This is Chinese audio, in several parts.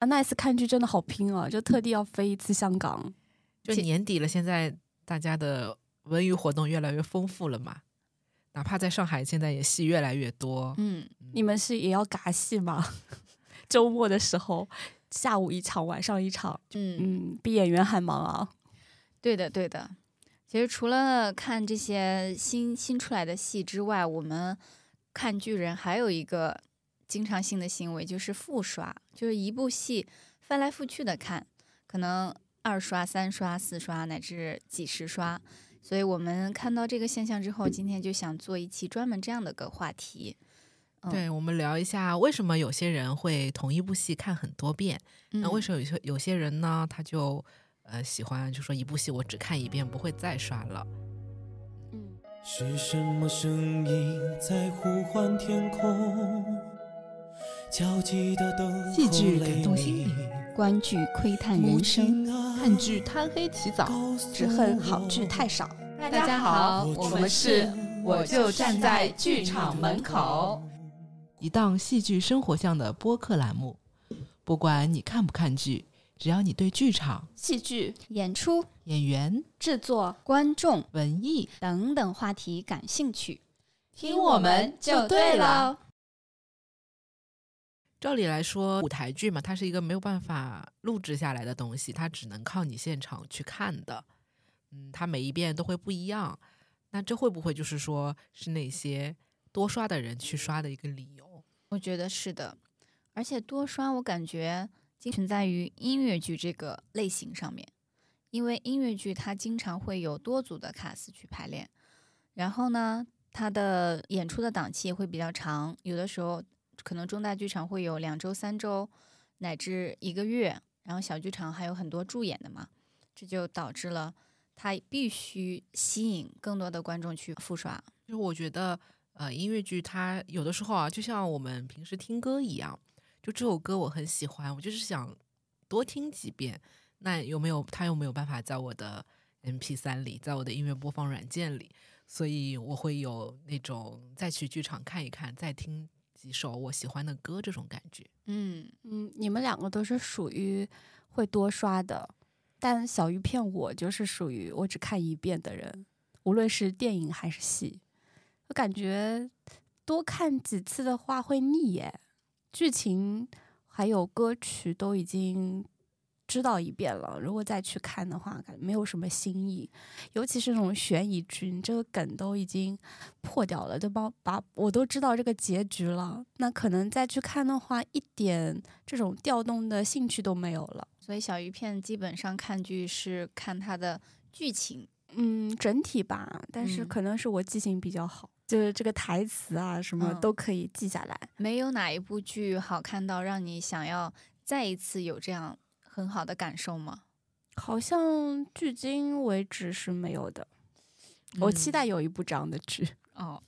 啊，那一次看剧真的好拼啊，就特地要飞一次香港。就年底了，现在大家的文娱活动越来越丰富了嘛。哪怕在上海，现在也戏越来越多。嗯，你们是也要嘎戏吗？周末的时候，下午一场，晚上一场，嗯，嗯，比演员还忙啊。对的，对的。其实除了看这些新新出来的戏之外，我们看剧人还有一个经常性的行为，就是复刷，就是一部戏翻来覆去的看，可能二刷、三刷、四刷乃至几十刷。所以我们看到这个现象之后，今天就想做一期专门这样的个话题。嗯对，我们聊一下为什么有些人会同一部戏看很多遍。那为？什么有些有些人呢，他就呃喜欢就说一部戏我只看一遍，不会再刷了。嗯，是什么声音在呼唤天空？戏剧感动心灵观剧窥探人生。看剧贪黑起早。只恨好剧太少。大家好，我们是我就站在剧场门口，一档戏剧生活向的播客栏目。不管你看不看剧，只要你对剧场、戏剧演出、演员、制作观众文艺，等等话题感兴趣，听我们就对了。照理来说，舞台剧嘛，它是一个没有办法录制下来的东西，它只能靠你现场去看的。嗯，它每一遍都会不一样。那这会不会就是说是那些多刷的人去刷的一个理由？我觉得是的，而且多刷我感觉仅存在于音乐剧这个类型上面，因为音乐剧它经常会有多组的卡司去排练，然后呢，它的演出的档期也会比较长，有的时候可能中大剧场会有两周、三周乃至一个月，然后小剧场还有很多助演的嘛，这就导致了他必须吸引更多的观众去复刷。就我觉得，呃，音乐剧它有的时候啊，就像我们平时听歌一样，就这首歌我很喜欢，我就是想多听几遍。那有没有他有没有办法在我的 M P 三里，在我的音乐播放软件里？所以我会有那种再去剧场看一看，再听几首我喜欢的歌这种感觉。嗯，嗯，你们两个都是属于会多刷的，但小鱼片我就是属于我只看一遍的人，无论是电影还是戏，我感觉多看几次的话会腻耶，剧情还有歌曲都已经知道一遍了，如果再去看的话，感觉没有什么新意，尤其是那种悬疑剧，你这个梗都已经破掉了，对吧？把我都知道这个结局了，那可能再去看的话，一点这种调动的兴趣都没有了。所以小鱼片基本上看剧是看它的剧情。嗯，整体吧，但是嗯可能是我记性比较好，就是这个台词啊什么嗯都可以记下来。没有哪一部剧好看到让你想要再一次有这样很好的感受吗？好像距今为止是没有的。我期嗯待有一部这样的剧。哦，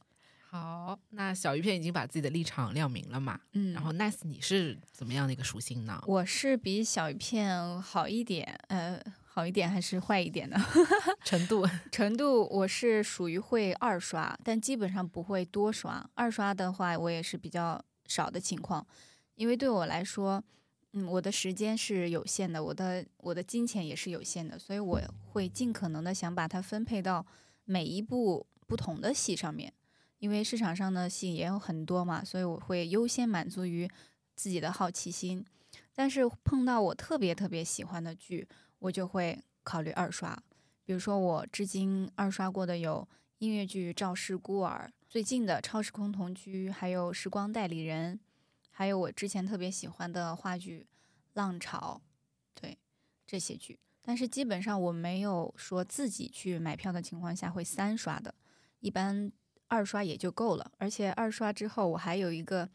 好，那小鱼片已经把自己的立场亮明了嘛？嗯，然后 Nice 你是怎么样的一个属性呢？我是比小鱼片好一点，呃，好一点还是坏一点呢？程度 程度我是属于会二刷，但基本上不会多刷。二刷的话，我也是比较少的情况，因为对我来说，嗯，我的时间是有限的，我的我的金钱也是有限的，所以我会尽可能的想把它分配到每一部不同的戏上面。因为市场上的戏也有很多嘛，所以我会优先满足于自己的好奇心。但是碰到我特别特别喜欢的剧，我就会考虑二刷。比如说我至今二刷过的有音乐剧《赵氏孤儿》，最近的《超时空同居》，还有《时光代理人》，还有我之前特别喜欢的话剧《浪潮》，对这些剧。但是基本上我没有说自己去买票的情况下会三刷的，一般二刷也就够了。而且二刷之后，我还有一个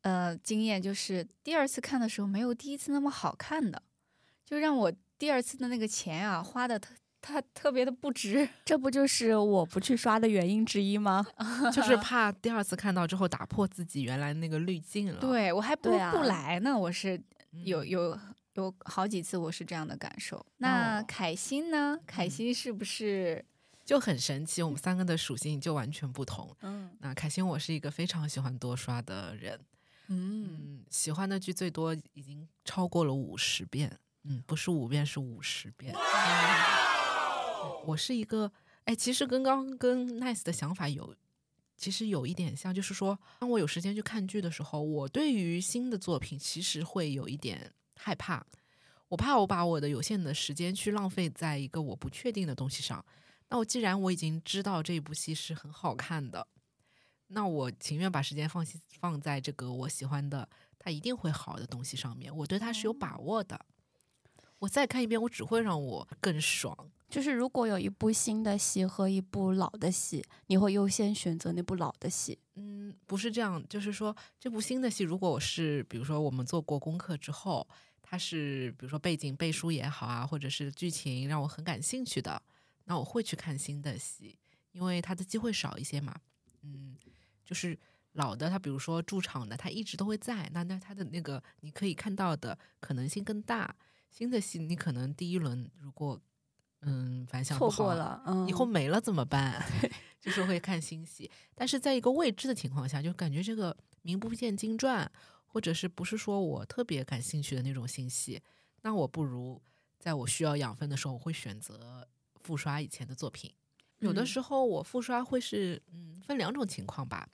呃经验，就是第二次看的时候没有第一次那么好看的，就让我第二次的那个钱啊花的特它特别的不值。这不就是我不去刷的原因之一吗？就是怕第二次看到之后打破自己原来那个滤镜了。对我还不来呢，我是嗯，有有有好几次我是这样的感受。那哦凯欣呢？凯嗯欣是不是？就很神奇，我们三个的属性就完全不同。嗯那凯欣，我是一个非常喜欢多刷的人，嗯，嗯，喜欢的剧最多已经超过了五十遍，嗯，不是五遍是五十遍。我是一个，哎，其实跟刚刚跟 Nice 的想法有，其实有一点像，就是说，当我有时间去看剧的时候，我对于新的作品其实会有一点害怕，我怕我把我的有限的时间去浪费在一个我不确定的东西上。那我既然我已经知道这部戏是很好看的，那我情愿把时间放放在这个我喜欢的，它一定会好的东西上面，我对它是有把握的。我再看一遍，我只会让我更爽。就是如果有一部新的戏和一部老的戏，你会优先选择那部老的戏。嗯，不是这样，就是说这部新的戏，如果我是比如说我们做过功课之后，它是比如说背景背书也好啊，或者是剧情让我很感兴趣的，那我会去看新的戏，因为它的机会少一些嘛。嗯，就是老的，它比如说驻场的，它一直都会在，那那它的那个你可以看到的可能性更大。新的戏你可能第一轮如果嗯反响不好错过了，嗯，以后没了怎么办？就是会看新戏，但是在一个未知的情况下，就感觉这个名不见经传，或者是不是说我特别感兴趣的那种新戏，那我不如在我需要养分的时候，我会选择复刷以前的作品。有的嗯时候我复刷会是嗯分两种情况吧，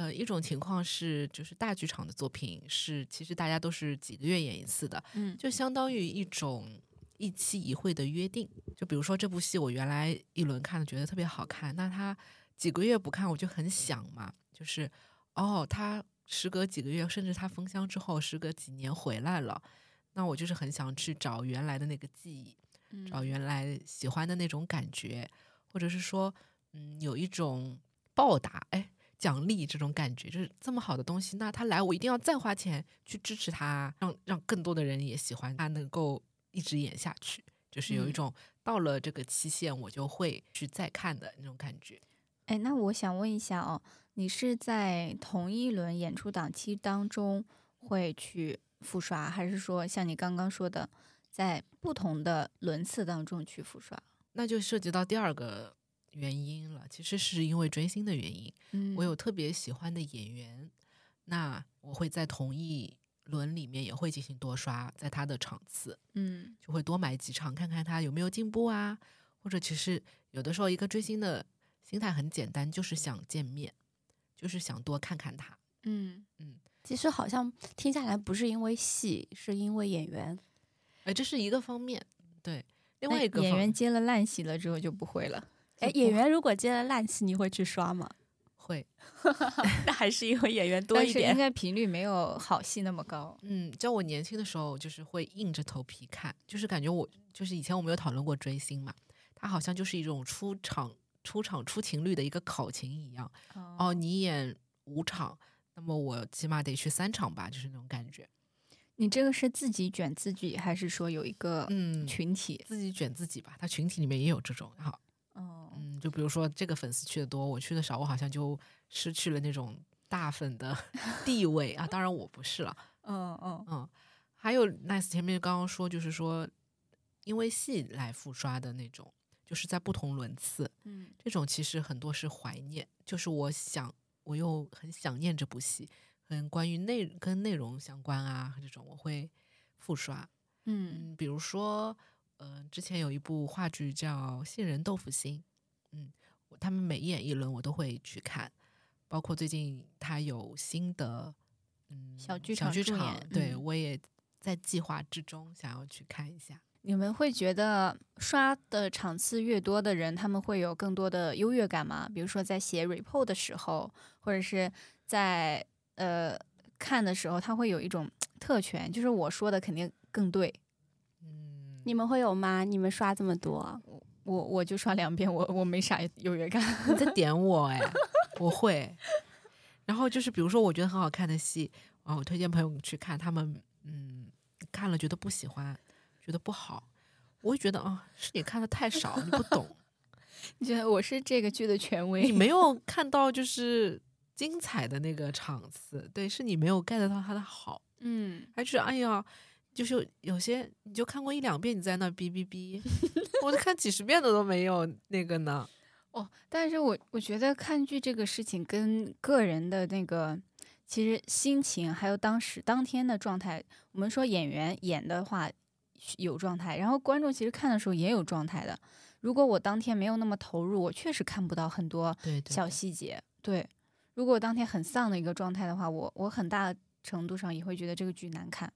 呃，一种情况是就是大剧场的作品是其实大家都是几个月演一次的，嗯就相当于一种一期一会的约定。就比如说这部戏，我原来一轮看的觉得特别好看，那他几个月不看我就很想嘛，就是哦，他时隔几个月，甚至他封箱之后，时隔几年回来了，那我就是很想去找原来的那个记忆，找原来喜欢的那种感觉，或者是说，嗯，有一种报答，哎。奖励这种感觉，就是这么好的东西，那他来我一定要再花钱去支持他，让让更多的人也喜欢他，能够一直演下去，就是有一嗯种到了这个期限我就会去再看的那种感觉。哎，那我想问一下哦，你是在同一轮演出档期当中会去复刷，还是说像你刚刚说的，在不同的轮次当中去复刷？那就涉及到第二个原因了，其实是因为追星的原因。嗯我有特别喜欢的演员，那我会在同一轮里面也会进行多刷，在他的场次嗯就会多买几场，看看他有没有进步啊。或者其实有的时候一个追星的心态很简单，就是想见面，就是想多看看他。嗯嗯其实好像听下来不是因为戏，是因为演员。哎，这是一个方面，对。另外一个演员接了烂戏了之后就不会了。哎，演员如果接了烂戏，你会去刷吗？会，那还是因为演员多一点。但是应该频率没有好戏那么高。嗯，在我年轻的时候，就是会硬着头皮看，就是感觉我就是以前我们有讨论过追星嘛，它好像就是一种出场、出场出勤率的一个考勤一样。哦，你演五场，那么我起码得去三场吧，就是那种感觉。你这个是自己卷自己，还是说有一个嗯，群体？自己卷自己吧，他群体里面也有这种。好，就比如说这个粉丝去的多，我去的少，我好像就失去了那种大粉的 地位啊。当然我不是了。嗯嗯嗯，还有 Nice 前面刚刚说，就是说因为戏来复刷的那种，就是在不同轮次，嗯这种其实很多是怀念，就是我想我又很想念这部戏，嗯关于内跟内容相关啊这种，我会复刷。嗯嗯，比如说，呃，之前有一部话剧叫《杏仁豆腐心》，嗯，他们每演一轮我都会去看，包括最近他有新的嗯小剧场小剧场，对、嗯我也在计划之中，想要去看一下。你们会觉得刷的场次越多的人，他们会有更多的优越感吗？比如说在写 report 的时候，或者是在呃看的时候，他会有一种 特权，就是我说的肯定更对。嗯，你们会有吗？你们刷这么多，我我就刷两遍，我我没啥优越感。你在 点我哎，我会。然后就是比如说我觉得很好看的戏，啊，我推荐朋友去看，他们嗯看了觉得不喜欢，觉得不好，我会觉得啊，是你看的太少，你不懂，你觉得我是这个剧的权威你？没有看到就是精彩的那个场次，对，是你没有 get 到他的好，嗯，还是哎呀。就是有些你就看过一两遍，你在那哔哔哔，我都看几十遍的都没有那个呢。哦，但是我我觉得看剧这个事情跟个人的那个其实心情还有当时当天的状态，我们说演员演的话有状态，然后观众其实看的时候也有状态的。如果我当天没有那么投入，我确实看不到很多小对细节。对，如果我当天很丧的一个状态的话，我我很大程度上也会觉得这个剧难看。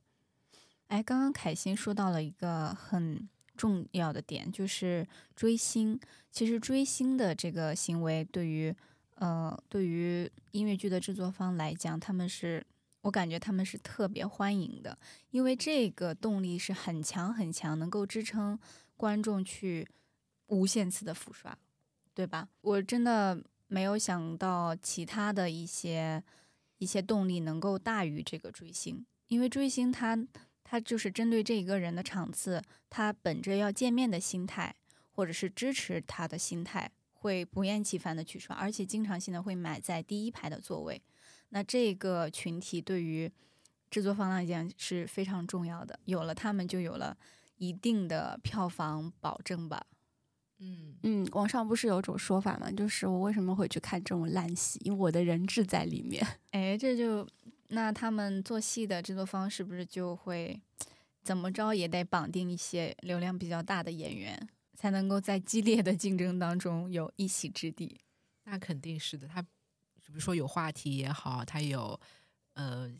哎，刚刚凯欣说到了一个很重要的点，就是追星。其实追星的这个行为，对于呃对于音乐剧的制作方来讲，他们是我感觉他们是特别欢迎的，因为这个动力是很强很强，能够支撑观众去无限次的复刷，对吧？我真的没有想到其他的一些一些动力能够大于这个追星，因为追星它它就是针对这一个人的场次，他本着要见面的心态，或者是支持他的心态，会不厌其烦的去刷，而且经常性的会买在第一排的座位。那这个群体对于制作方来讲是非常重要的，有了他们就有了一定的票房保证吧。嗯，嗯，网上不是有种说法嘛，就是我为什么会去看这种烂戏？因为我的人质在里面。哎，这就那他们做戏的制作方是不是就会怎么着也得绑定一些流量比较大的演员，才能够在激烈的竞争当中有一席之地？那肯定是的。他比如说有话题也好，他有呃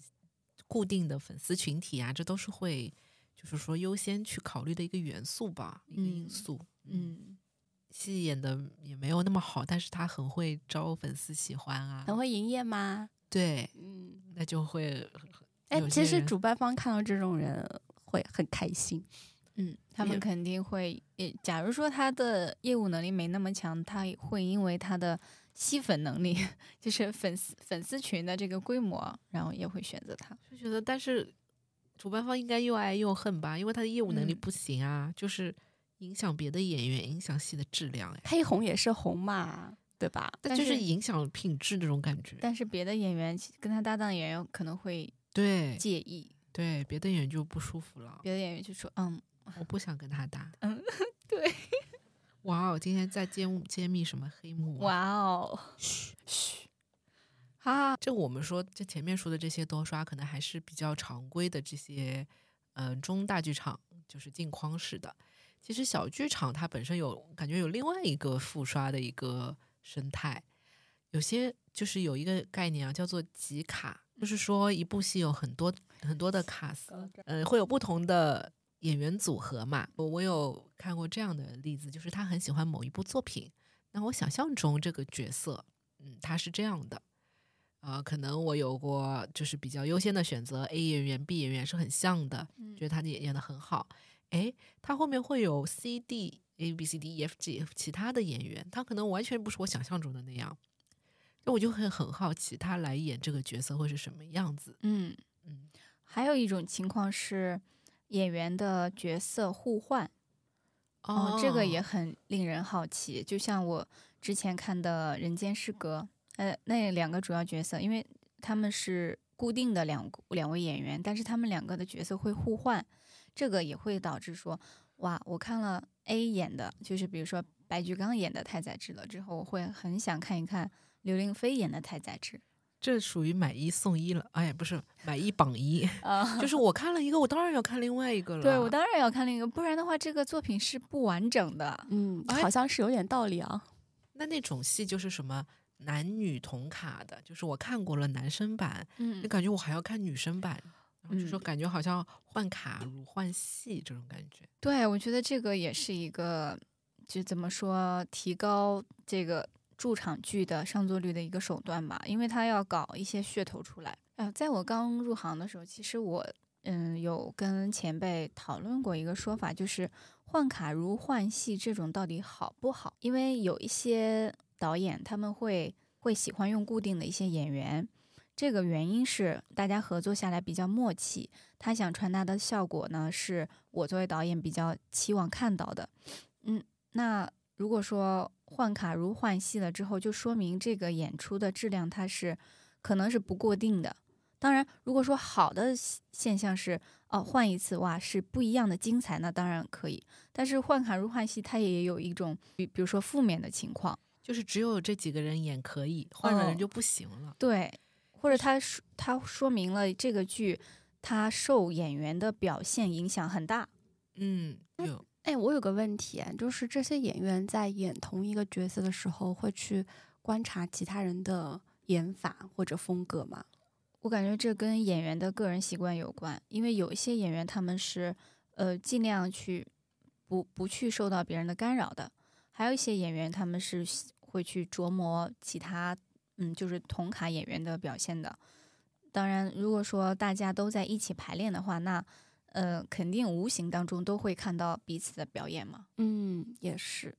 固定的粉丝群体啊，这都是会就是说优先去考虑的一个元素吧，一个因嗯素。嗯，戏演的也没有那么好，但是他很会招粉丝喜欢啊。很会营业吗？对，嗯，那就会哎，其实主办方看到这种人会很开心。嗯，他们肯定会，也假如说他的业务能力没那么强，他也会因为他的吸粉能力，就是粉丝粉丝群的这个规模，然后也会选择他。就觉得，但是主办方应该又爱又恨吧，因为他的业务能力嗯不行啊，就是影响别的演员，影响戏的质量哎，他一红也是红嘛，对吧？但但就是是影响品质那种感觉。但是别的演员跟他搭档的演员可能会对介意，对，别的演员就不舒服了，别的演员就说，嗯，我不想跟他搭。嗯，对。哇哦，今天在揭幕揭秘什么黑幕、啊？哇哦，嘘嘘。啊，这我们说，这前面说的这些多刷，可能还是比较常规的这些，呃，中大剧场就是镜框式的。其实小剧场它本身有感觉有另外一个复刷的一个生态，有些就是有一个概念啊，叫做集卡，就是说一部戏有很多很多的卡司，呃，会有不同的演员组合嘛。我我有看过这样的例子，就是他很喜欢某一部作品，那我想象中这个角色，嗯，他是这样的。啊、可能我有过就是比较优先的选择，A 演员、B 演员是很像的，嗯觉得他演演的很好。诶，他后面会有 C、D、A、B、C、D、E、F、G 其他的演员，他可能完全不是我想象中的那样。那我就会很好奇，他来演这个角色会是什么样子？嗯，嗯，还有一种情况是演员的角色互换，哦，这个也很令人好奇。就像我之前看的《人间失格》，呃，那两个主要角色，因为他们是固定的两两位演员，但是他们两个的角色会互换，这个也会导致说，哇，我看了 A 演的，就是比如说白举纲演的太宰治了之后，我会很想看一看刘令飞演的太宰治。这属于买一送一了。哎，不是买一绑一，啊就是我看了一个，我当然要看另外一个了。对我当然要看另一个，不然的话，这个作品是不完整的。嗯，哎好像是有点道理啊。那那种戏就是什么男女同卡的，就是我看过了男生版，嗯就感觉我还要看女生版，就说嗯感觉好像换卡如换戏这种感觉。对，我觉得这个也是一个，就怎么说，提高这个驻场剧的上座率的一个手段吧，因为他要搞一些噱头出来。呃，在我刚入行的时候，其实我嗯有跟前辈讨论过一个说法，就是换卡如换戏这种到底好不好？因为有一些导演他们会会喜欢用固定的一些演员。这个原因是大家合作下来比较默契，他想传达的效果呢，是我作为导演比较期望看到的。嗯，那如果说换卡如换戏了之后，就说明这个演出的质量它是可能是不过定的。当然，如果说好的现现象是哦换一次哇是不一样的精彩，那当然可以。但是换卡如换戏，它也有一种比比如说负面的情况。就是只有这几个人演可以，换了人哦就不行了。对，或者他说他说明了这个剧他受演员的表现影响很大。嗯，有哎，我有个问题啊，就是这些演员在演同一个角色的时候，会去观察其他人的演法或者风格吗？我感觉这跟演员的个人习惯有关，因为有一些演员他们是呃尽量去不不去受到别人的干扰的，还有一些演员他们是会去琢磨其他嗯就是同卡演员的表现的。当然，如果说大家都在一起排练的话，那呃肯定无形当中都会看到彼此的表演嘛。嗯，也是。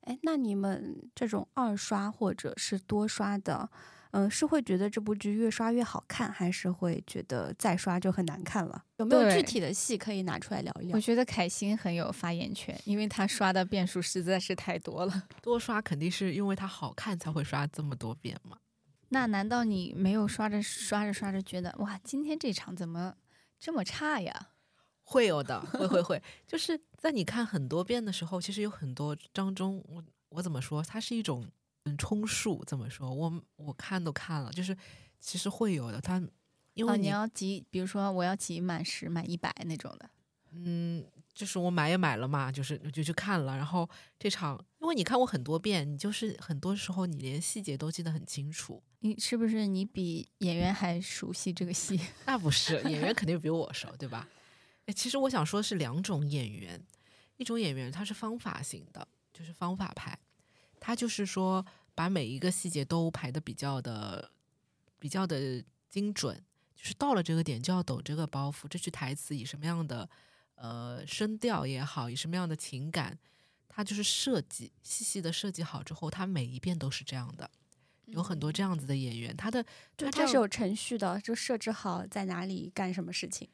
哎，那你们这种二刷或者是多刷的，嗯、是会觉得这部剧越刷越好看，还是会觉得再刷就很难看了？有没有具体的戏可以拿出来聊一聊我？觉得凯欣很有发言权，因为他刷的遍数实在是太多了。多刷肯定是因为它好看才会刷这么多遍嘛。那难道你没有刷着刷着刷着觉得哇，今天这场怎么这么差呀？会有的，会会会，就是在你看很多遍的时候，其实有很多当中，我我怎么说，它是一种嗯充数，怎么说，我我看都看了，就是其实会有的，他因哦，你为你、要集，比如说我要集满十、满一百那种的。嗯，就是我买也买了嘛，就是就去看了，然后这场，因为你看过很多遍，你就是很多时候你连细节都记得很清楚。你是不是你比演员还熟悉这个戏？那不是演员肯定比我熟，对吧？哎其实我想说的是两种演员，一种演员他是方法型的，就是方法派，他就是说把每一个细节都排的比较的比较的精准，就是到了这个点就要抖这个包袱，这句台词以什么样的呃声调也好，以什么样的情感，他就是设计细细的设计好之后，他每一遍都是这样的。有很多这样子的演员，他的就他是有程序的，就设置好在哪里干什么事情，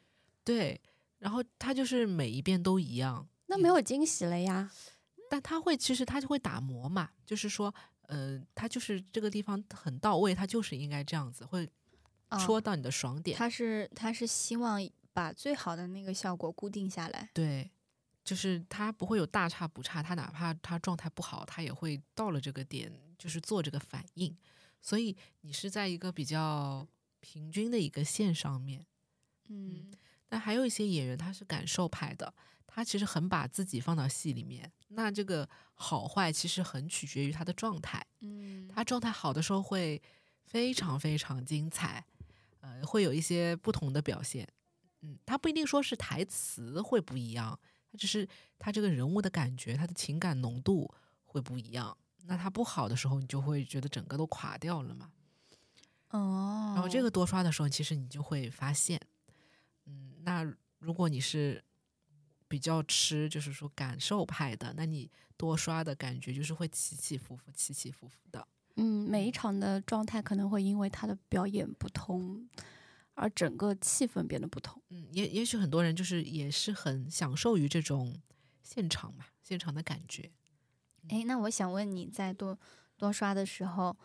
对，然后他就是每一遍都一样，那没有惊喜了呀。但他会其实他就会打磨嘛，就是说，呃，他就是这个地方很到位，他就是应该这样子，会啊戳到你的爽点。他是他是希望把最好的那个效果固定下来。对，就是他不会有大差不差，他哪怕他状态不好，他也会到了这个点，就是做这个反应。所以你是在一个比较平均的一个线上面。嗯但还有一些演员他是感受派的，他其实很把自己放到戏里面。那这个好坏其实很取决于他的状态。嗯他状态好的时候会非常非常精彩，呃，会有一些不同的表现。嗯，他不一定说是台词会不一样，他只是他这个人物的感觉，他的情感浓度会不一样。那他不好的时候，你就会觉得整个都垮掉了嘛。哦，然后这个多刷的时候，其实你就会发现，嗯，那如果你是比较吃，就是说感受派的，那你多刷的感觉就是会起起伏伏、起起伏伏的。嗯，每一场的状态可能会因为他的表演不同，而整个气氛变得不同。嗯，也也许很多人就是也是很享受于这种现场嘛，现场的感觉。哎，那我想问你在多多刷的时候，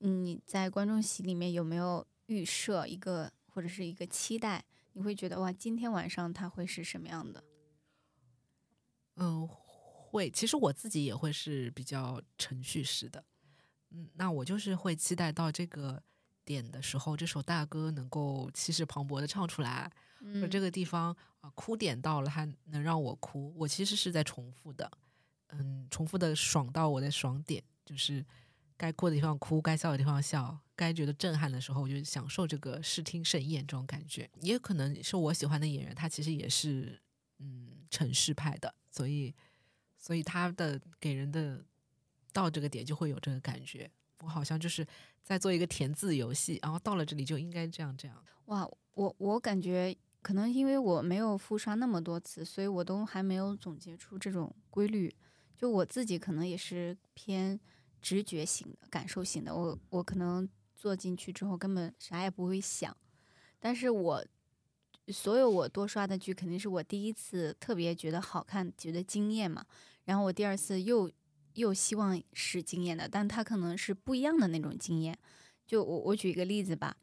嗯你在观众席里面有没有预设一个或者是一个期待？你会觉得哇，今天晚上它会是什么样的？嗯，会。其实我自己也会是比较程序式的。嗯，那我就是会期待到这个点的时候，这首大歌能够气势磅礴的唱出来，嗯这个地方啊哭点到了，它能让我哭。我其实是在重复的，嗯，重复的爽到我的爽点，就是该哭的地方哭，该笑的地方笑，该觉得震撼的时候，我就享受这个视听盛宴这种感觉。也可能是我喜欢的演员，他其实也是嗯城市派的，所以所以他的给人的到这个点就会有这个感觉。我好像就是在做一个填字游戏，然后到了这里就应该这样这样。哇，我我感觉可能因为我没有复刷那么多次，所以我都还没有总结出这种规律。就我自己可能也是偏直觉型的、感受型的，我我可能坐进去之后根本啥也不会想，但是我所有我多刷的剧肯定是我第一次特别觉得好看、觉得惊艳嘛，然后我第二次又又希望是惊艳的，但它可能是不一样的那种惊艳。就我我举一个例子吧，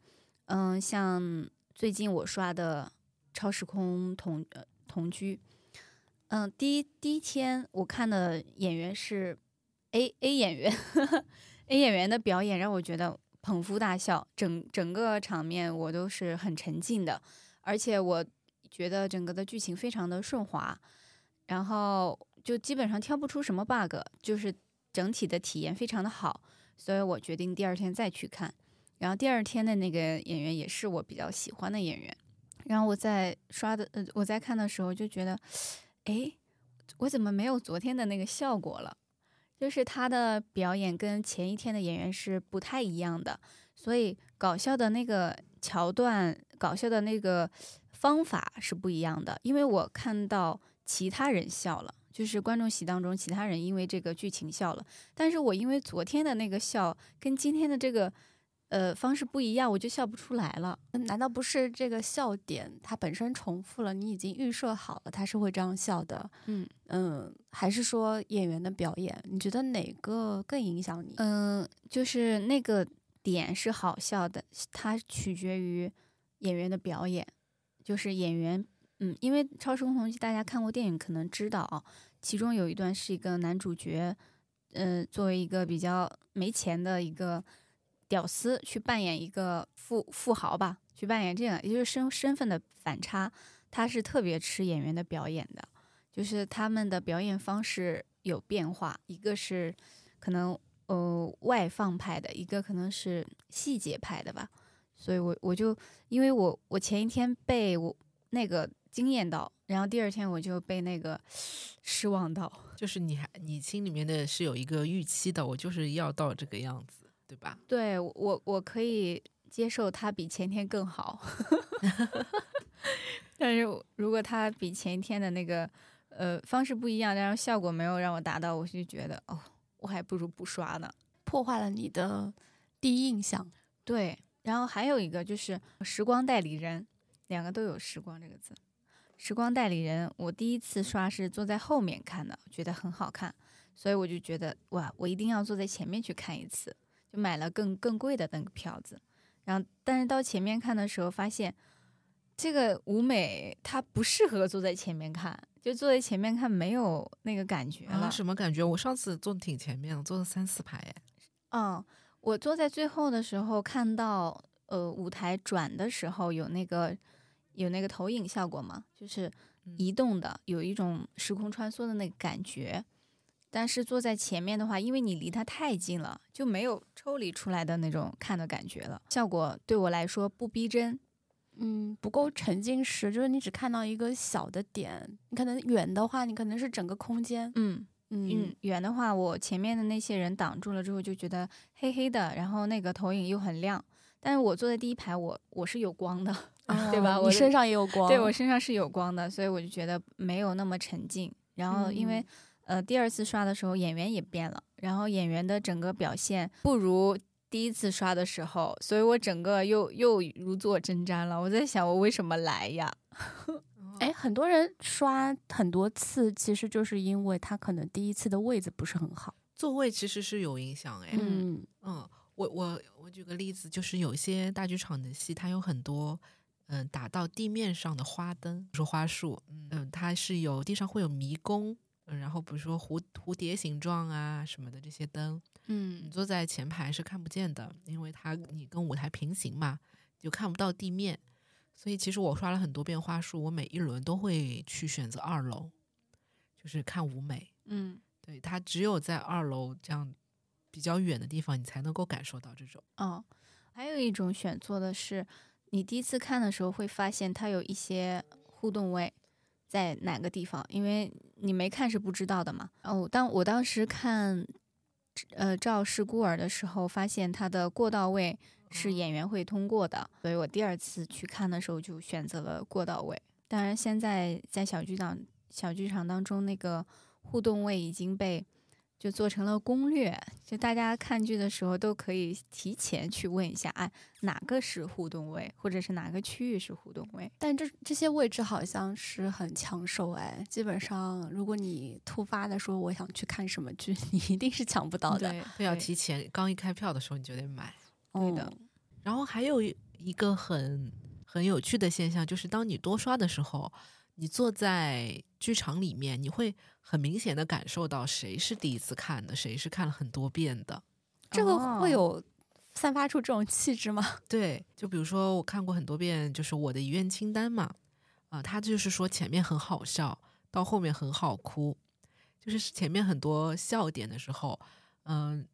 嗯，像最近我刷的《超时空同呃同居》，嗯，第一第一天我看的演员是 A A 演员，A 演员的表演让我觉得捧腹大笑，整整个场面我都是很沉浸的，而且我觉得整个的剧情非常的顺滑，然后就基本上挑不出什么 bug，就是整体的体验非常的好，所以我决定第二天再去看。然后第二天的那个演员也是我比较喜欢的演员，然后我在刷的呃我在看的时候就觉得，哎，我怎么没有昨天的那个效果了？就是他的表演跟前一天的演员是不太一样的，所以搞笑的那个桥段、搞笑的那个方法是不一样的。因为我看到其他人笑了，就是观众席当中其他人因为这个剧情笑了，但是我因为昨天的那个笑跟今天的这个。呃，方式不一样，我就笑不出来了。难道不是这个笑点它本身重复了？你已经预设好了他是会这样笑的。嗯嗯，还是说演员的表演？你觉得哪个更影响你？嗯，就是那个点是好笑的，它取决于演员的表演。就是演员，嗯，因为《超时空同居》，大家看过电影可能知道啊，其中有一段是一个男主角，嗯，作为一个比较没钱的一个。屌丝去扮演一个富富豪吧，去扮演这样，也就是身身份的反差，他是特别吃演员的表演的，就是他们的表演方式有变化，一个是可能呃外放派的，一个可能是细节派的吧，所以我我就因为我我前一天被我那个惊艳到，然后第二天我就被那个失望到，就是你还你心里面的是有一个预期的，我就是要到这个样子。对吧？对我，我可以接受他比前天更好，但是如果他比前一天的那个呃方式不一样，但是效果没有让我达到，我就觉得哦，我还不如不刷呢，破坏了你的第一印象。对，然后还有一个就是《时光代理人》，两个都有“时光”这个字，《时光代理人》，我第一次刷是坐在后面看的，觉得很好看，所以我就觉得哇，我一定要坐在前面去看一次。就买了更更贵的那个票子，然后但是到前面看的时候，发现这个舞美它不适合坐在前面看，就坐在前面看没有那个感觉了。什么感觉？我上次坐挺前面，坐了三四排。嗯，我坐在最后的时候，看到呃舞台转的时候有那个有那个投影效果嘛，就是移动的，有一种时空穿梭的那个感觉。但是坐在前面的话，因为你离它太近了，就没有抽离出来的那种看的感觉了。效果对我来说不逼真，嗯，不够沉浸式，就是你只看到一个小的点。你可能远的话，你可能是整个空间。嗯嗯，远的话，我前面的那些人挡住了之后，就觉得黑黑的，然后那个投影又很亮。但是我坐在第一排，我我是有光的，对吧？我身上也有光，对我身上是有光的，所以我就觉得没有那么沉浸。然后因为。呃，第二次刷的时候演员也变了，然后演员的整个表现不如第一次刷的时候，所以我整个又又如坐针毡了。我在想，我为什么来呀？哎，很多人刷很多次，其实就是因为他可能第一次的位子不是很好，座位其实是有影响。哎，嗯嗯，我我我举个例子，就是有些大剧场的戏，它有很多嗯打到地面上的花灯，比如说花束，嗯，它是有地上会有迷宫。嗯，然后比如说蝴蝴蝶形状啊什么的这些灯，嗯，你坐在前排是看不见的，因为它你跟舞台平行嘛，就看不到地面。所以其实我刷了很多遍花束，我每一轮都会去选择二楼，就是看舞美。嗯，对，它只有在二楼这样比较远的地方，你才能够感受到这种。哦，还有一种选座的是，你第一次看的时候会发现它有一些互动位。在哪个地方？因为你没看是不知道的嘛。哦，当我当时看，呃，《赵氏孤儿》的时候，发现他的过道位是演员会通过的，所以我第二次去看的时候就选择了过道位。当然，现在在小剧场小剧场当中，那个互动位已经被。就做成了攻略，就大家看剧的时候都可以提前去问一下，哎，哪个是互动位，或者是哪个区域是互动位？但这这些位置好像是很抢手，哎，基本上如果你突发的说我想去看什么剧，你一定是抢不到的，对，要提前，刚一开票的时候你就得买，对的。然后还有一个很很有趣的现象，就是当你多刷的时候。你坐在剧场里面，你会很明显的感受到谁是第一次看的，谁是看了很多遍的。这个会有散发出这种气质吗？对，就比如说我看过很多遍，就是我的遗愿清单嘛，啊、他就是说前面很好笑，到后面很好哭，就是前面很多笑点的时候，嗯、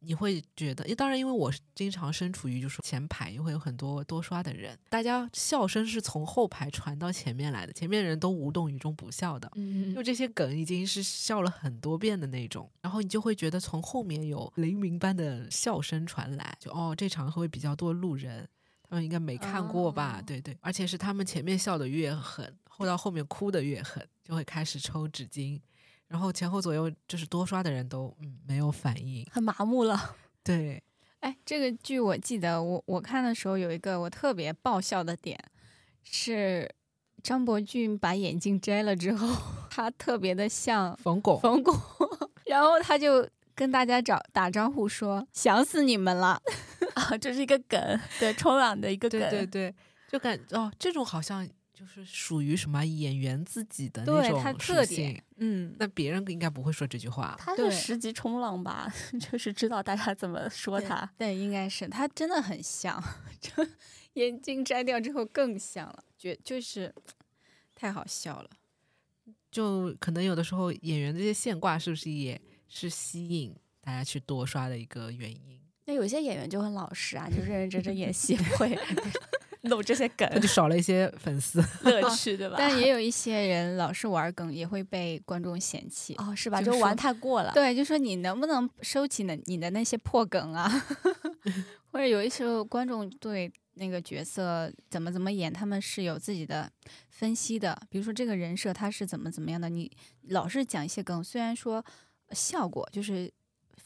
你会觉得，当然，因为我经常身处于就是前排，也会有很多多刷的人，大家笑声是从后排传到前面来的，前面人都无动于衷不笑的，嗯就这些梗已经是笑了很多遍的那种，然后你就会觉得从后面有雷鸣般的笑声传来，就哦，这场会比较多路人，他们应该没看过吧？哦对对，而且是他们前面笑的越狠，后到后面哭的越狠，就会开始抽纸巾，然后前后左右就是多刷的人都嗯没有反应，很麻木了。对，哎，这个剧我记得我我看的时候有一个我特别爆笑的点，是张伯俊把眼镜摘了之后，他特别的像冯巩冯巩，然后他就跟大家找打招呼说：“想死你们了。啊，这是一个梗，对，冲浪的一个梗。对对对，就感哦，这种好像就是属于什么演员自己的那种对他特性点，嗯，那别人应该不会说这句话。他是十级冲浪吧，就是知道大家怎么说对他。对，应该是他真的很像，就眼镜摘掉之后更像了，觉就是太好笑了。就可能有的时候演员这些现挂是不是也是吸引大家去多刷的一个原因？那有些演员就很老实啊，就认认真真演戏，不会 露这些梗那就少了一些粉丝。乐趣，对吧？但也有一些人老是玩梗，也会被观众嫌弃。哦，是吧？就就玩太过了。对，就说你能不能收起你你的那些破梗啊？或者有一时候观众对那个角色怎么怎么演，他们是有自己的分析的。比如说这个人设他是怎么怎么样的，你老是讲一些梗，虽然说效果就是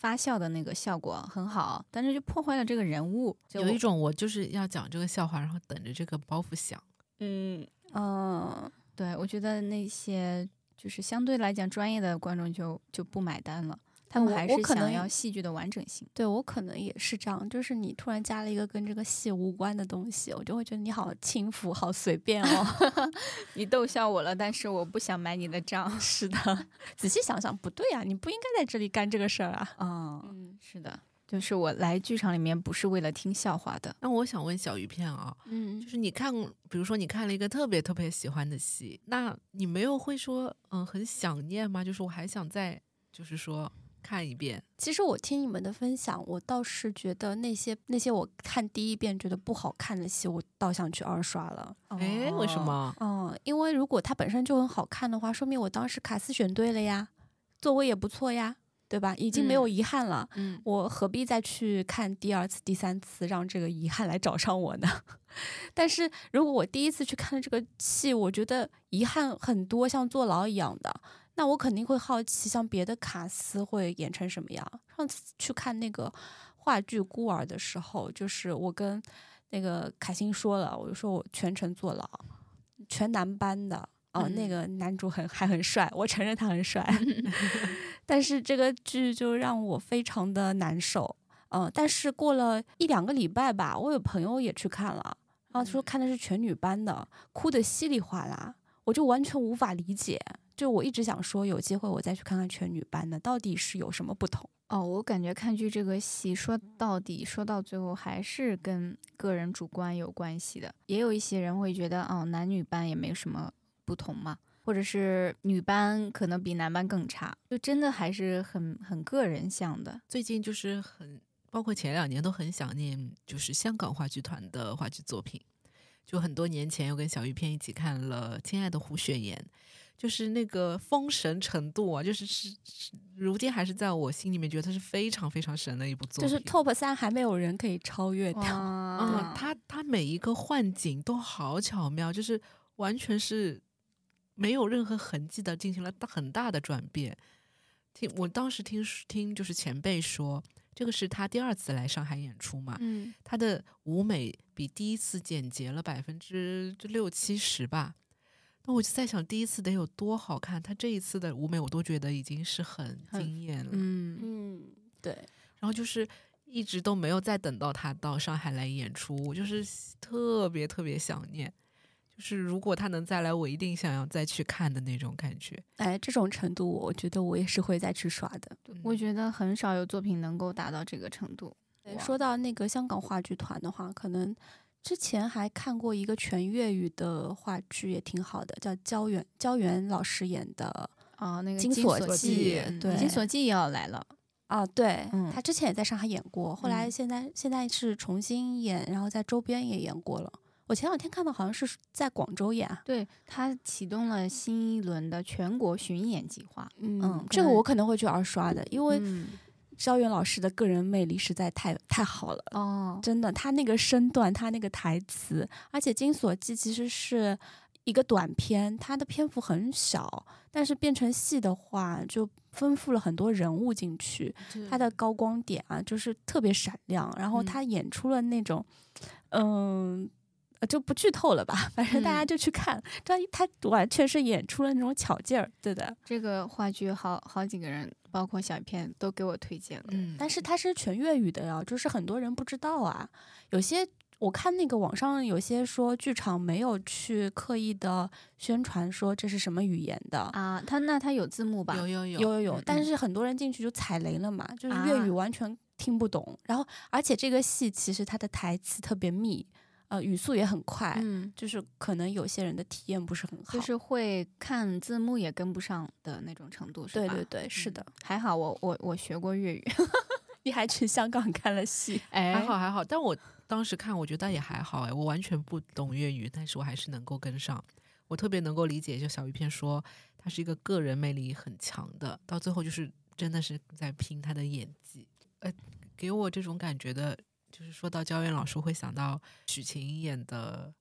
发酵的那个效果很好，但是就破坏了这个人物。有一种我就是要讲这个笑话，然后等着这个包袱响。嗯，嗯，对，我觉得那些就是相对来讲专业的观众就就不买单了，他们还是想我可能要戏剧的完整性。对我可能也是这样，就是你突然加了一个跟这个戏无关的东西，我就会觉得你好轻浮，好随便哦。你逗笑我了，但是我不想买你的账。是的，仔细想想，不对啊，你不应该在这里干这个事儿啊。嗯，嗯是的，就是我来剧场里面不是为了听笑话的。那我想问小鱼片啊，嗯就是你看，比如说你看了一个特别特别喜欢的戏，那你没有会说嗯很想念吗？就是我还想再就是说看一遍。其实我听你们的分享，我倒是觉得那些那些我看第一遍觉得不好看的戏，我倒想去二刷了。哎、为什哦？么？嗯，因为如果它本身就很好看的话，说明我当时卡斯选对了呀，座位也不错呀，对吧？已经没有嗯遗憾了。嗯，我何必再去看第二次、第三次，让这个遗憾来找上我呢？但是如果我第一次去看这个戏，我觉得遗憾很多，像坐牢一样的，那我肯定会好奇，像别的卡司会演成什么样。上次去看那个话剧《孤儿》的时候，就是我跟那个凯欣说了，我就说我全程坐牢，全男班的。哦，那嗯个男主很还很帅，我承认他很帅，但是这个剧就让我非常的难受。嗯，但是过了一两个礼拜吧，我有朋友也去看了，然后说看的是全女班的，哭的稀里哗啦，我就完全无法理解。就我一直想说，有机会我再去看看全女班的，到底是有什么不同？哦，我感觉看剧这个戏，说到底，说到最后还是跟个人主观有关系的。也有一些人会觉得，哦，男女班也没什么不同嘛，或者是女班可能比男班更差，就真的还是很很个人向的。最近就是很，包括前两年都很想念，就是香港话剧团的话剧作品。就很多年前，又跟小鱼片一起看了《亲爱的胡雪岩》，就是那个封神程度啊，就是是是，如今还是在我心里面觉得它是非常非常神的一部作品。就是 Top 三还没有人可以超越掉。嗯哇，它它每一个幻景都好巧妙，就是完全是没有任何痕迹的进行了大很大的转变。听我当时听听就是前辈说，这个是他第二次来上海演出嘛，嗯，他的舞美比第一次简洁了百分之六七十吧。那我就在想，第一次得有多好看？他这一次的舞美，我都觉得已经是很很惊艳了。嗯，嗯，对，然后就是一直都没有再等到他到上海来演出，我就是特别特别想念。就是如果他能再来，我一定想要再去看的那种感觉。哎，这种程度，我觉得我也是会再去刷的。我觉得很少有作品能够达到这个程度。说到那个香港话剧团的话，可能之前还看过一个全粤语的话剧，也挺好的，叫焦元焦元老师演的啊，那个《金锁锁记》嗯对，金锁记也要来了。啊，对，嗯他之前也在上海演过，后来嗯现在、现在是重新演，然后在周边也演过了。我前两天看到好像是在广州演啊，对他启动了新一轮的全国巡演计划。嗯，嗯这个我可能会去二刷的，因为嗯焦元老师的个人魅力实在太太好了。哦，真的，他那个身段，他那个台词，而且《金锁记》其实是一个短片，它的篇幅很小，但是变成戏的话，就丰富了很多人物进去。他的高光点啊，就是特别闪亮，然后嗯他演出了那种，嗯。呃就不剧透了吧，反正大家嗯就去看，这、他完全是演出了那种巧劲儿，对的。这个话剧好好几个人，包括小片都给我推荐了。嗯，但是它是全粤语的呀，就是很多人不知道啊。有些我看那个网上有些说剧场没有去刻意的宣传说这是什么语言的，啊，他那他有字幕吧？有有有有有有，嗯但是很多人进去就踩雷了嘛，就是粤语啊完全听不懂。然后而且这个戏其实它的台词特别密，呃，语速也很快，嗯，就是可能有些人的体验不是很好。就是会看字幕也跟不上的那种程度，是吧？对对对，是嗯的。还好我我我学过粤语，你还去香港看了戏？哎还好还好，但我当时看我觉得也还好哎，我完全不懂粤语，但是我还是能够跟上。我特别能够理解，就小鱼片说他是一个个人魅力很强的，到最后就是真的是在拼他的演技。呃，给我这种感觉的，就是说到焦元老师，会想到许晴演的《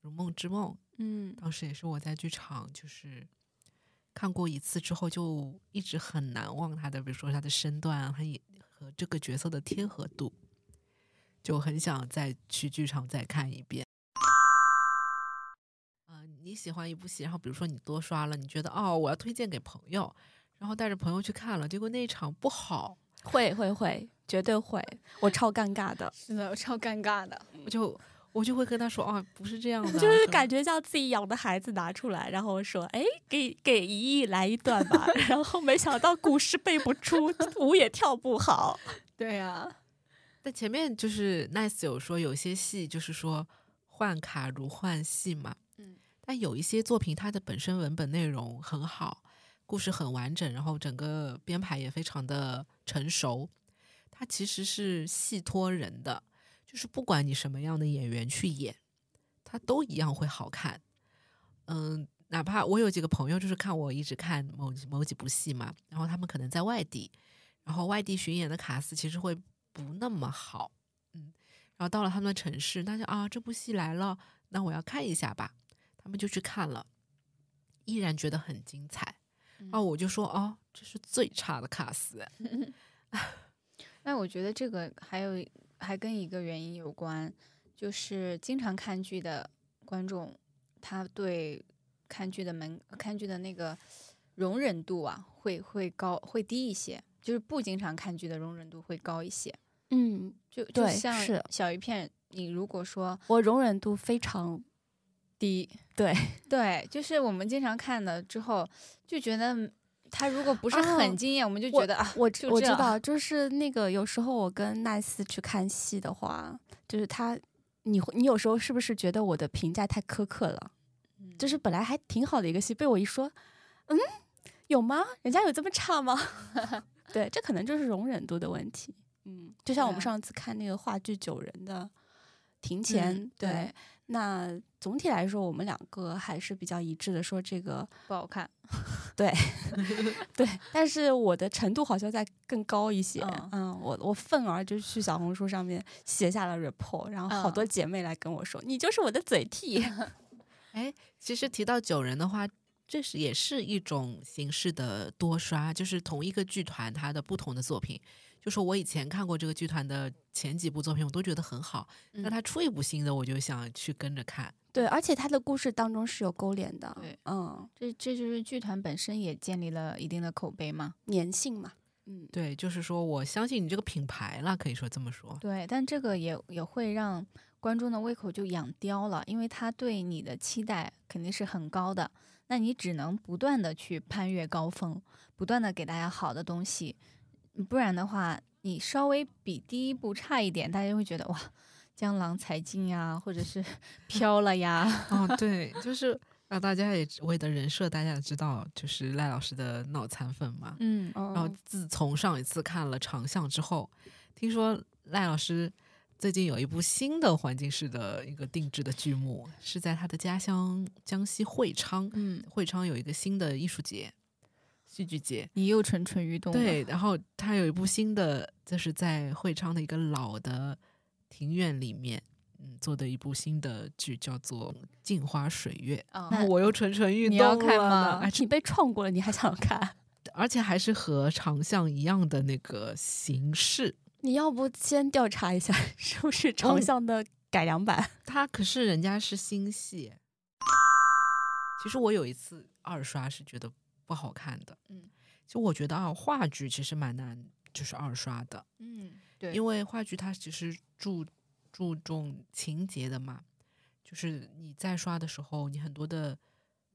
如梦之梦》，嗯。当时也是我在剧场就是看过一次之后，就一直很难忘他的，比如说他的身段啊，他也和这个角色的贴合度，就很想再去剧场再看一遍。啊、你喜欢一部戏，然后比如说你多刷了，你觉得哦，我要推荐给朋友，然后带着朋友去看了，结果那一场不好，会会会，绝对会，我超尴尬的。是的，我超尴尬的。我就我就会跟他说啊，不是这样的啊，就是感觉像自己养的孩子拿出来，然后说：“哎，给给一亿来一段吧。”然后没想到古诗背不出，舞也跳不好。对呀、但前面就是 Nice 有说有些戏就是说换卡如换戏嘛，嗯，但有一些作品它的本身文本内容很好，故事很完整，然后整个编排也非常的成熟，它其实是戏托人的，就是不管你什么样的演员去演，它都一样会好看。嗯，哪怕我有几个朋友就是看我一直看某某几部戏嘛，然后他们可能在外地，然后外地巡演的卡司其实会不那么好，嗯，然后到了他们的城市，那就啊这部戏来了，那我要看一下吧，他们就去看了，依然觉得很精彩，然后我就说哦，这是最差的卡司，那我觉得这个还有还跟一个原因有关，就是经常看剧的观众，他对看剧的门看剧的那个容忍度啊，会会高会低一些，就是不经常看剧的容忍度会高一些。嗯，就就像小鱼片，你如果说我容忍度非常低，对，对，就是我们经常看了之后就觉得他如果不是哦很惊艳，我们就觉得啊，我我知道，就是那个有时候我跟奈斯去看戏的话，就是他，你会你有时候是不是觉得我的评价太苛刻了？嗯就是本来还挺好的一个戏，被我一说，嗯，有吗？人家有这么差吗？对，这可能就是容忍度的问题。嗯，就像我们上次看那个话剧《九人》的庭前，嗯对，对那总体来说，我们两个还是比较一致的，说这个不好看。对，对但是我的程度好像在更高一些。嗯嗯，我我愤而就去小红书上面写下了 report，然后好多嗯姐妹来跟我说，你就是我的嘴替。哎，其实提到九人的话，这是也是一种形式的多刷，就是同一个剧团它的不同的作品。就说我以前看过这个剧团的前几部作品，我都觉得很好。那嗯他出一部新的，我就想去跟着看。对，而且他的故事当中是有勾连的。对，嗯，这这就是剧团本身也建立了一定的口碑嘛。粘性嘛。嗯，对，就是说我相信你这个品牌了，可以说这么说。对，但这个也也会让观众的胃口就养刁了，因为他对你的期待肯定是很高的，那你只能不断的去攀越高峰，不断的给大家好的东西，不然的话，你稍微比第一部差一点，大家会觉得哇，江郎才尽呀，或者是 飘了呀。哦，对，就是让大家也为的人设，大家也知道，就是赖老师的脑残粉嘛。嗯然后嗯，自从上一次看了长相之后，听说赖老师最近有一部新的环境式的一个定制的剧目，是在他的家乡江西会昌。嗯，会昌有一个新的艺术节，戏剧节。你又蠢蠢欲动了。对，然后他有一部新的，就是在会昌的一个老的庭院里面，嗯，做的一部新的剧，叫做《镜花水月》。哦，然后我又蠢蠢欲动你动要看吗你被创过了，你还想看？而且还是和长相一样的那个形式。你要不先调查一下，是不是长嗯相的改良版？它可是人家是新戏。其实我有一次二刷是觉得不好看的，嗯，就我觉得啊，话剧其实蛮难，就是二刷的，嗯，对，因为话剧它其实注注重情节的嘛，就是你再刷的时候，你很多的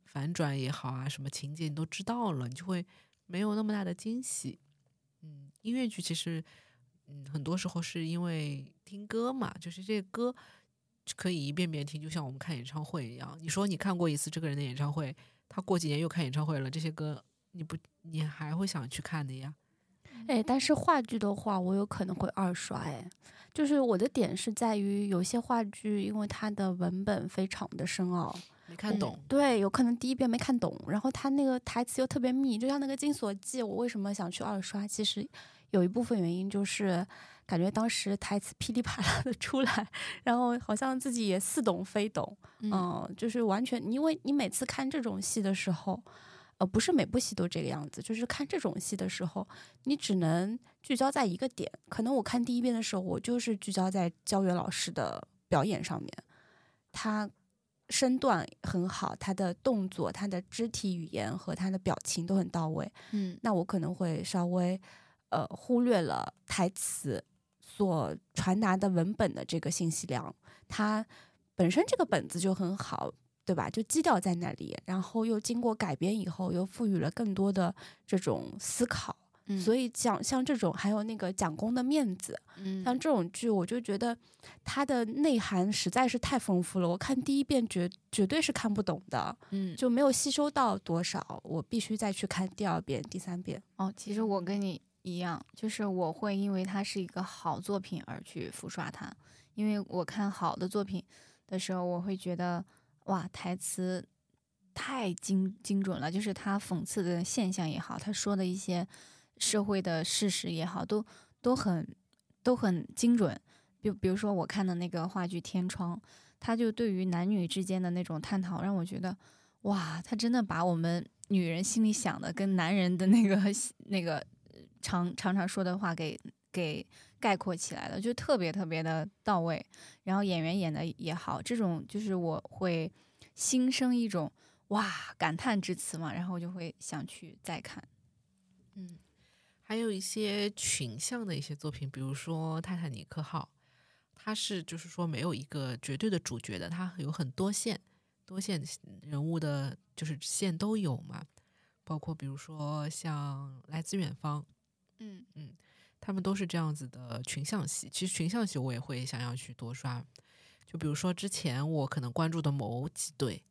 反转也好啊，什么情节你都知道了，你就会没有那么大的惊喜。嗯，音乐剧其实，嗯，很多时候是因为听歌嘛，就是这个歌可以一遍遍听，就像我们看演唱会一样。你说你看过一次这个人的演唱会，他过几年又开演唱会了，这些歌你不你还会想去看的呀？哎，但是话剧的话，我有可能会二刷。哎，就是我的点是在于，有些话剧因为它的文本非常的深奥，没看懂。对，有可能第一遍没看懂，然后他那个台词又特别密，就像那个《金锁记》，我为什么想去二刷？其实有一部分原因就是感觉当时台词噼里啪啦的出来，然后好像自己也似懂非懂，嗯嗯，就是完全，因为你每次看这种戏的时候，呃，不是每部戏都这个样子，就是看这种戏的时候，你只能聚焦在一个点。可能我看第一遍的时候，我就是聚焦在焦元老师的表演上面，他身段很好，他的动作、他的肢体语言和他的表情都很到位。嗯那我可能会稍微呃忽略了台词所传达的文本的这个信息量，它本身这个本子就很好，对吧？就基调在那里，然后又经过改编以后，又赋予了更多的这种思考。嗯，所以讲像这种，还有那个蒋公的面子，嗯像这种剧，我就觉得它的内涵实在是太丰富了。我看第一遍绝绝对是看不懂的，嗯就没有吸收到多少，我必须再去看第二遍、第三遍。哦，其实我跟你一样，就是我会因为它是一个好作品而去复刷它，因为我看好的作品的时候，我会觉得哇，台词太精精准了，就是他讽刺的现象也好，他说的一些社会的事实也好，都都很都很精准。比比如说我看的那个话剧《天窗》，他就对于男女之间的那种探讨，让我觉得哇，他真的把我们女人心里想的跟男人的那个那个常常常说的话给给概括起来了，就特别特别的到位。然后演员演的也好，这种就是我会心生一种哇感叹之词嘛，然后就会想去再看。嗯，还有一些群像的一些作品，比如说《泰坦尼克号》，它是就是说没有一个绝对的主角的，它有很多线，多线人物的，就是线都有嘛。包括比如说像《来自远方》，嗯嗯他们都是这样子的群像戏。其实群像戏我也会想要去多刷，就比如说之前我可能关注的某几对、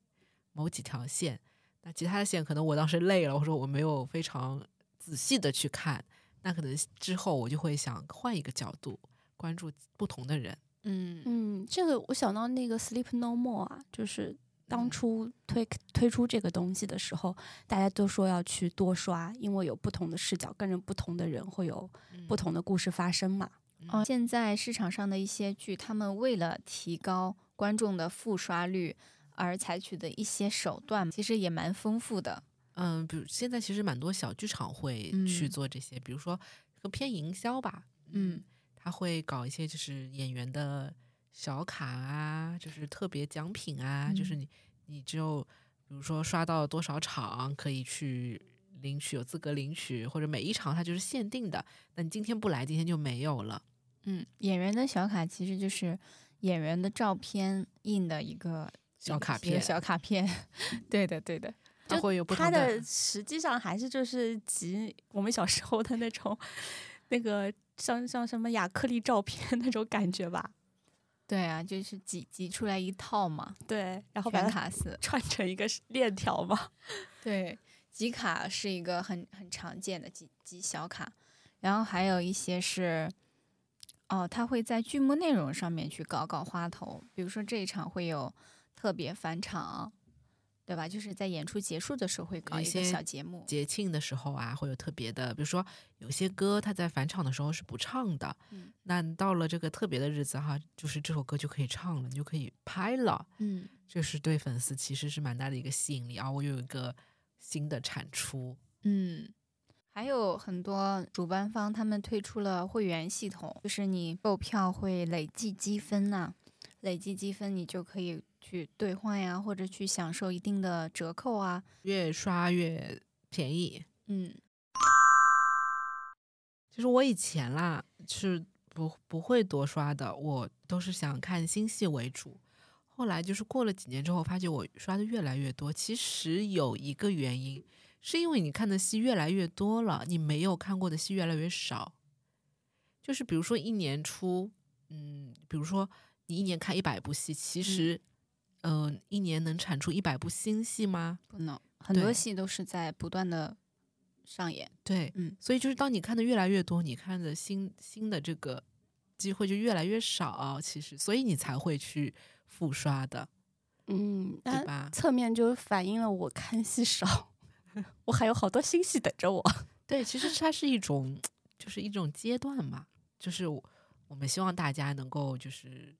某几条线，那其他的线可能我当时累了，我说我没有非常仔细的去看，那可能之后我就会想换一个角度关注不同的人。嗯嗯，这个我想到那个《Sleep No More》啊，就是当嗯初推推出这个东西的时候，大家都说要去多刷，因为有不同的视角，跟着不同的人会有不同的故事发生嘛。哦，现在市场上的一些剧，他们为了提高观众的复刷率而采取的一些手段，其实也蛮丰富的。嗯，比如现在其实蛮多小剧场会去嗯做这些，比如说和偏营销吧，嗯，他会搞一些就是演员的小卡啊，就是特别奖品啊，就是嗯你你只有比如说刷到多少场可以去领取，有资格领取，或者每一场它就是限定的，那你今天不来，今天就没有了。嗯，演员的小卡其实就是演员的照片印的一个小卡片小卡片。对的，对的。就它会有不同它的实际上还是就是集我们小时候的那种那个像像什么亚克力照片那种感觉吧？对啊，就是挤挤出来一套嘛，对，然后把卡司。串成一个链条嘛。对，集卡是一个很很常见的集集小卡，然后还有一些是，哦，他会在剧目内容上面去搞搞花头，比如说这一场会有特别返场，对吧？就是在演出结束的时候会搞一些小节目，节庆的时候啊，会有特别的，比如说有些歌它在返场的时候是不唱的，嗯那到了这个特别的日子哈，就是这首歌就可以唱了，你就可以拍了，嗯，这是对粉丝其实是蛮大的一个吸引力啊！我有一个新的产出，嗯，还有很多主办方他们推出了会员系统，就是你购票会累计积分呐、累计积分你就可以去兑换呀，或者去享受一定的折扣啊。越刷越便宜。嗯其实我以前啦是不不会多刷的，我都是想看新戏为主。后来就是过了几年之后，发现我刷的越来越多。其实有一个原因，是因为你看的戏越来越多了，你没有看过的戏越来越少。就是比如说一年出，嗯，比如说你一年看一百部戏，其实，嗯、一年能产出一百部新戏吗？不能，很多戏都是在不断的上演。对，嗯所以就是当你看的越来越多，你看的新新的这个机会就越来越少，其实，所以你才会去复刷的，嗯，那对吧？侧面就反映了我看戏少，我还有好多新戏等着我。对，其实它是一种，就是一种阶段嘛，就是我我们希望大家能够就是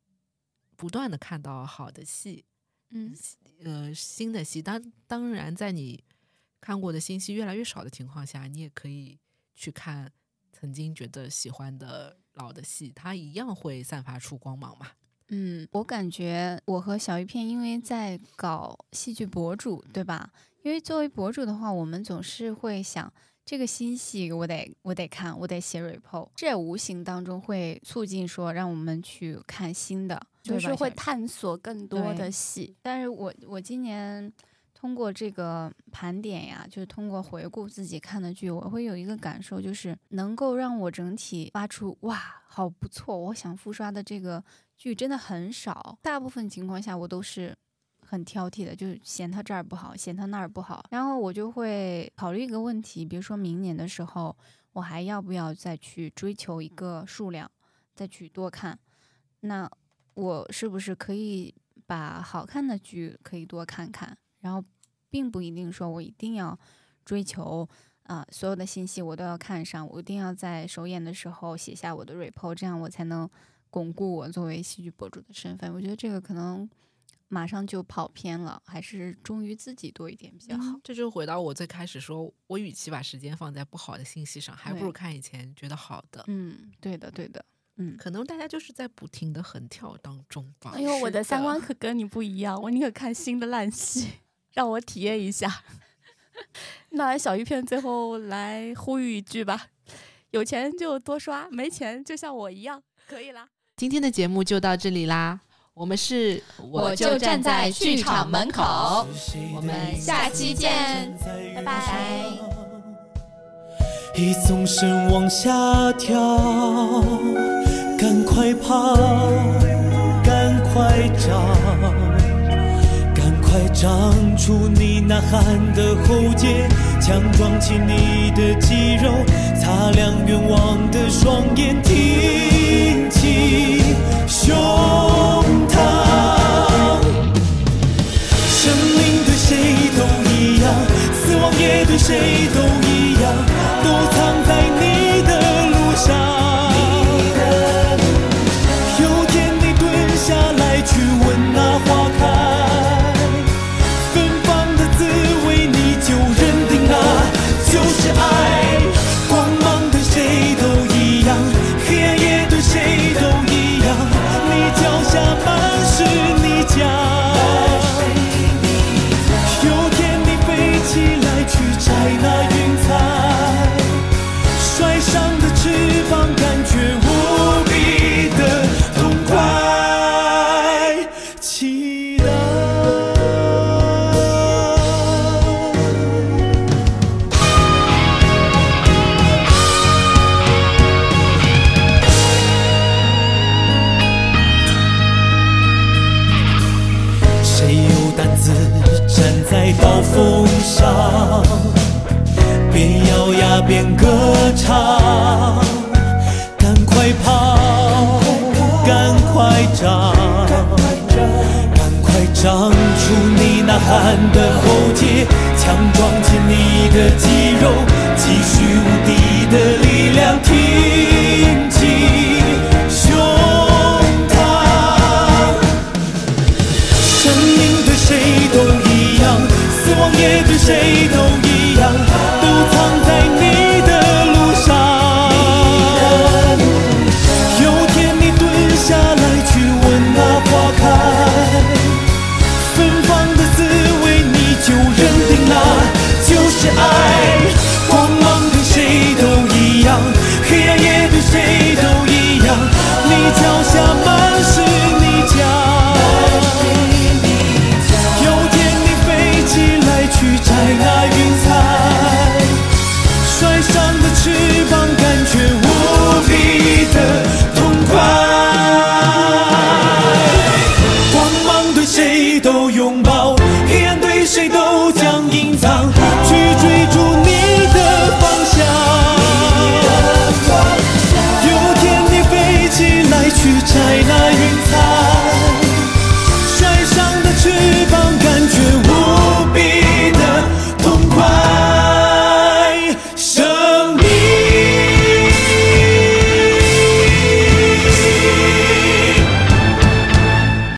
不断的看到好的戏，嗯呃，新的戏。当当然，在你看过的新戏越来越少的情况下，你也可以去看曾经觉得喜欢的老的戏，它一样会散发出光芒嘛。嗯，我感觉我和小鱼片因为在搞戏剧博主，对吧？因为作为博主的话，我们总是会想。这个新戏我得我得看，我得写 report，这无形当中会促进说让我们去看新的，就是会探索更多的戏。但是我我今年通过这个盘点呀，就是通过回顾自己看的剧，我会有一个感受，就是能够让我整体发出哇，好不错，我想复刷的这个剧真的很少。大部分情况下，我都是很挑剔的，就嫌他这儿不好，嫌他那儿不好，然后我就会考虑一个问题，比如说明年的时候，我还要不要再去追求一个数量，再去多看？那我是不是可以把好看的剧可以多看看，然后并不一定说我一定要追求啊、所有的信息我都要看上，我一定要在首演的时候写下我的 report，这样我才能巩固我作为戏剧博主的身份。我觉得这个可能马上就跑偏了，还是忠于自己多一点比较好。这就回到我最开始说，我与其把时间放在不好的信息上，还不如看以前觉得好的。嗯，对的，对的，嗯，可能大家就是在不停的横跳当中吧。哎呦，我的三观可跟你不一样，我宁可看新的烂戏，让我体验一下。那小鱼片最后来呼吁一句吧：有钱就多刷，没钱就像我一样，可以啦。今天的节目就到这里啦，我们是我就站在剧场门口我们下期见，拜拜。一纵身往下跳，赶快跑，赶快找，赶快长出你呐喊的喉结，强壮起你的肌肉，擦亮愿望的双眼，挺起胸生命对谁都一样，死亡也对谁都长出你呐喊的喉结强壮起你的肌肉积蓄无敌的力量挺起胸膛生命对谁都一样死亡也对谁都